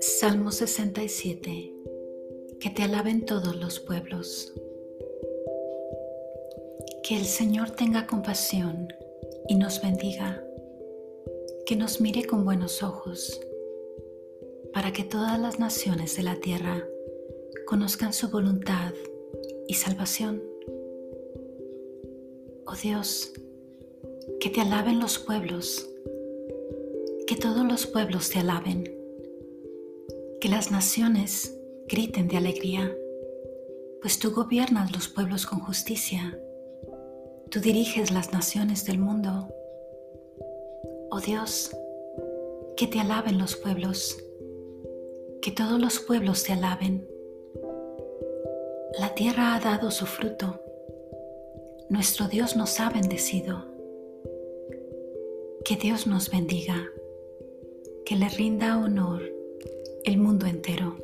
Salmo 67. Que te alaben todos los pueblos. Que el Señor tenga compasión y nos bendiga. Que nos mire con buenos ojos, para que todas las naciones de la tierra conozcan su voluntad y salvación. Oh Dios, que te alaben los pueblos, que todos los pueblos te alaben que las naciones griten de alegría, pues tú gobiernas los pueblos con justicia, tú diriges las naciones del mundo. Oh Dios, que te alaben los pueblos, que todos los pueblos te alaben. La tierra ha dado su fruto, nuestro Dios nos ha bendecido. Que Dios nos bendiga, que le rinda honor el mundo entero.